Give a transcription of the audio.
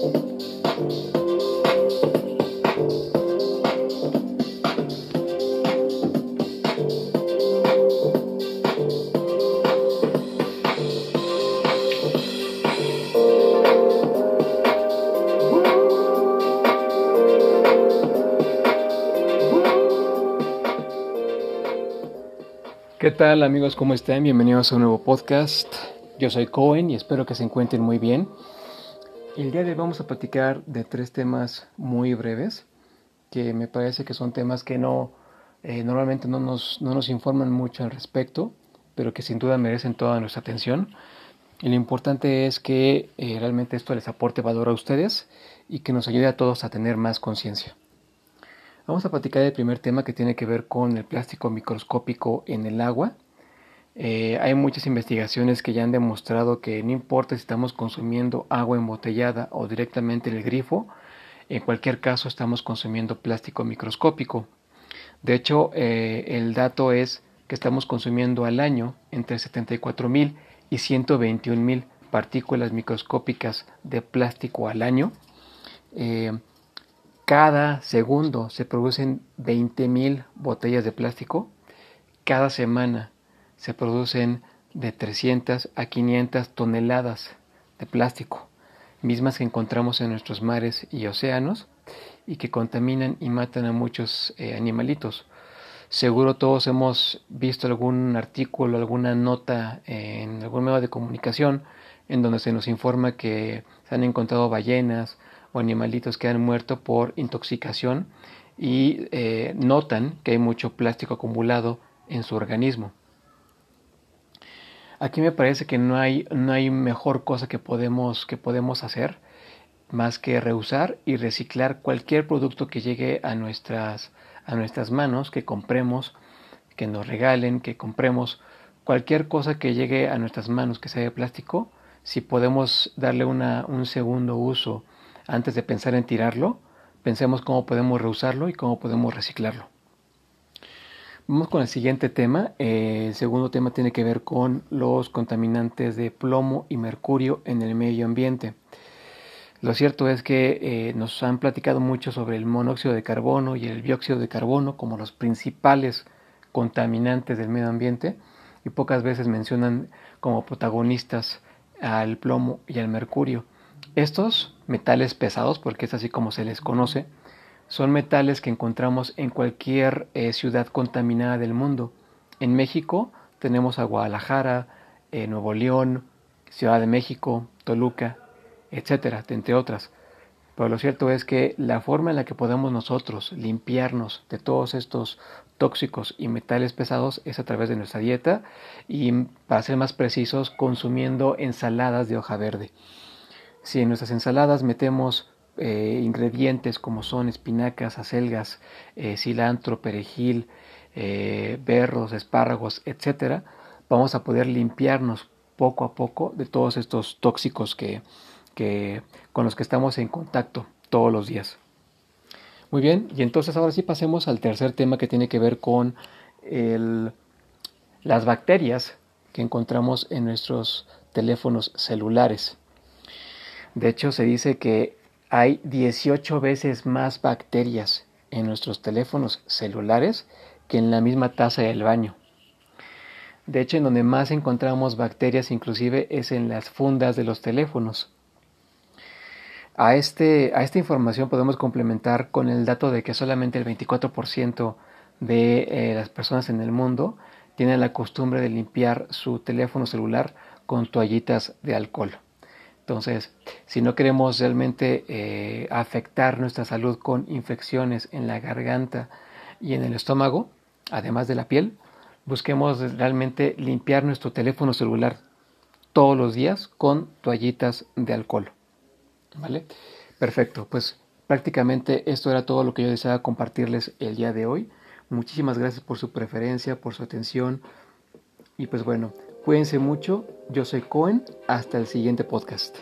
¿Qué tal amigos? ¿Cómo están? Bienvenidos a un nuevo podcast. Yo soy Cohen y espero que se encuentren muy bien. El día de hoy vamos a platicar de tres temas muy breves que me parece que son temas que no eh, normalmente no nos, no nos informan mucho al respecto, pero que sin duda merecen toda nuestra atención. Lo importante es que eh, realmente esto les aporte valor a ustedes y que nos ayude a todos a tener más conciencia. Vamos a platicar del primer tema que tiene que ver con el plástico microscópico en el agua. Eh, hay muchas investigaciones que ya han demostrado que no importa si estamos consumiendo agua embotellada o directamente el grifo, en cualquier caso estamos consumiendo plástico microscópico. De hecho, eh, el dato es que estamos consumiendo al año entre 74.000 y 121.000 partículas microscópicas de plástico al año. Eh, cada segundo se producen 20.000 botellas de plástico. Cada semana se producen de 300 a 500 toneladas de plástico, mismas que encontramos en nuestros mares y océanos y que contaminan y matan a muchos eh, animalitos. Seguro todos hemos visto algún artículo, alguna nota en algún medio de comunicación en donde se nos informa que se han encontrado ballenas, o animalitos que han muerto por intoxicación y eh, notan que hay mucho plástico acumulado en su organismo. Aquí me parece que no hay, no hay mejor cosa que podemos, que podemos hacer más que reusar y reciclar cualquier producto que llegue a nuestras, a nuestras manos, que compremos, que nos regalen, que compremos, cualquier cosa que llegue a nuestras manos que sea de plástico, si podemos darle una, un segundo uso antes de pensar en tirarlo, pensemos cómo podemos reusarlo y cómo podemos reciclarlo. Vamos con el siguiente tema. Eh, el segundo tema tiene que ver con los contaminantes de plomo y mercurio en el medio ambiente. Lo cierto es que eh, nos han platicado mucho sobre el monóxido de carbono y el dióxido de carbono como los principales contaminantes del medio ambiente y pocas veces mencionan como protagonistas al plomo y al mercurio. Estos metales pesados, porque es así como se les conoce, son metales que encontramos en cualquier eh, ciudad contaminada del mundo. En México tenemos a Guadalajara, eh, Nuevo León, Ciudad de México, Toluca, etcétera, entre otras. Pero lo cierto es que la forma en la que podemos nosotros limpiarnos de todos estos tóxicos y metales pesados es a través de nuestra dieta y, para ser más precisos, consumiendo ensaladas de hoja verde. Si en nuestras ensaladas metemos eh, ingredientes como son espinacas, acelgas, eh, cilantro, perejil, eh, berros, espárragos, etc., vamos a poder limpiarnos poco a poco de todos estos tóxicos que, con los que estamos en contacto todos los días. Muy bien, y entonces ahora sí pasemos al tercer tema que tiene que ver con las bacterias que encontramos en nuestros teléfonos celulares. De hecho, se dice que hay 18 veces más bacterias en nuestros teléfonos celulares que en la misma taza del baño. De hecho, en donde más encontramos bacterias inclusive es en las fundas de los teléfonos. A, este, a esta información podemos complementar con el dato de que solamente el 24% de eh, las personas en el mundo tienen la costumbre de limpiar su teléfono celular con toallitas de alcohol. Entonces, si no queremos realmente eh, afectar nuestra salud con infecciones en la garganta y en el estómago, además de la piel, busquemos realmente limpiar nuestro teléfono celular todos los días con toallitas de alcohol. ¿Vale? Perfecto, pues prácticamente esto era todo lo que yo deseaba compartirles el día de hoy. Muchísimas gracias por su preferencia, por su atención y pues bueno, Cuídense mucho, yo soy Cohen, hasta el siguiente podcast.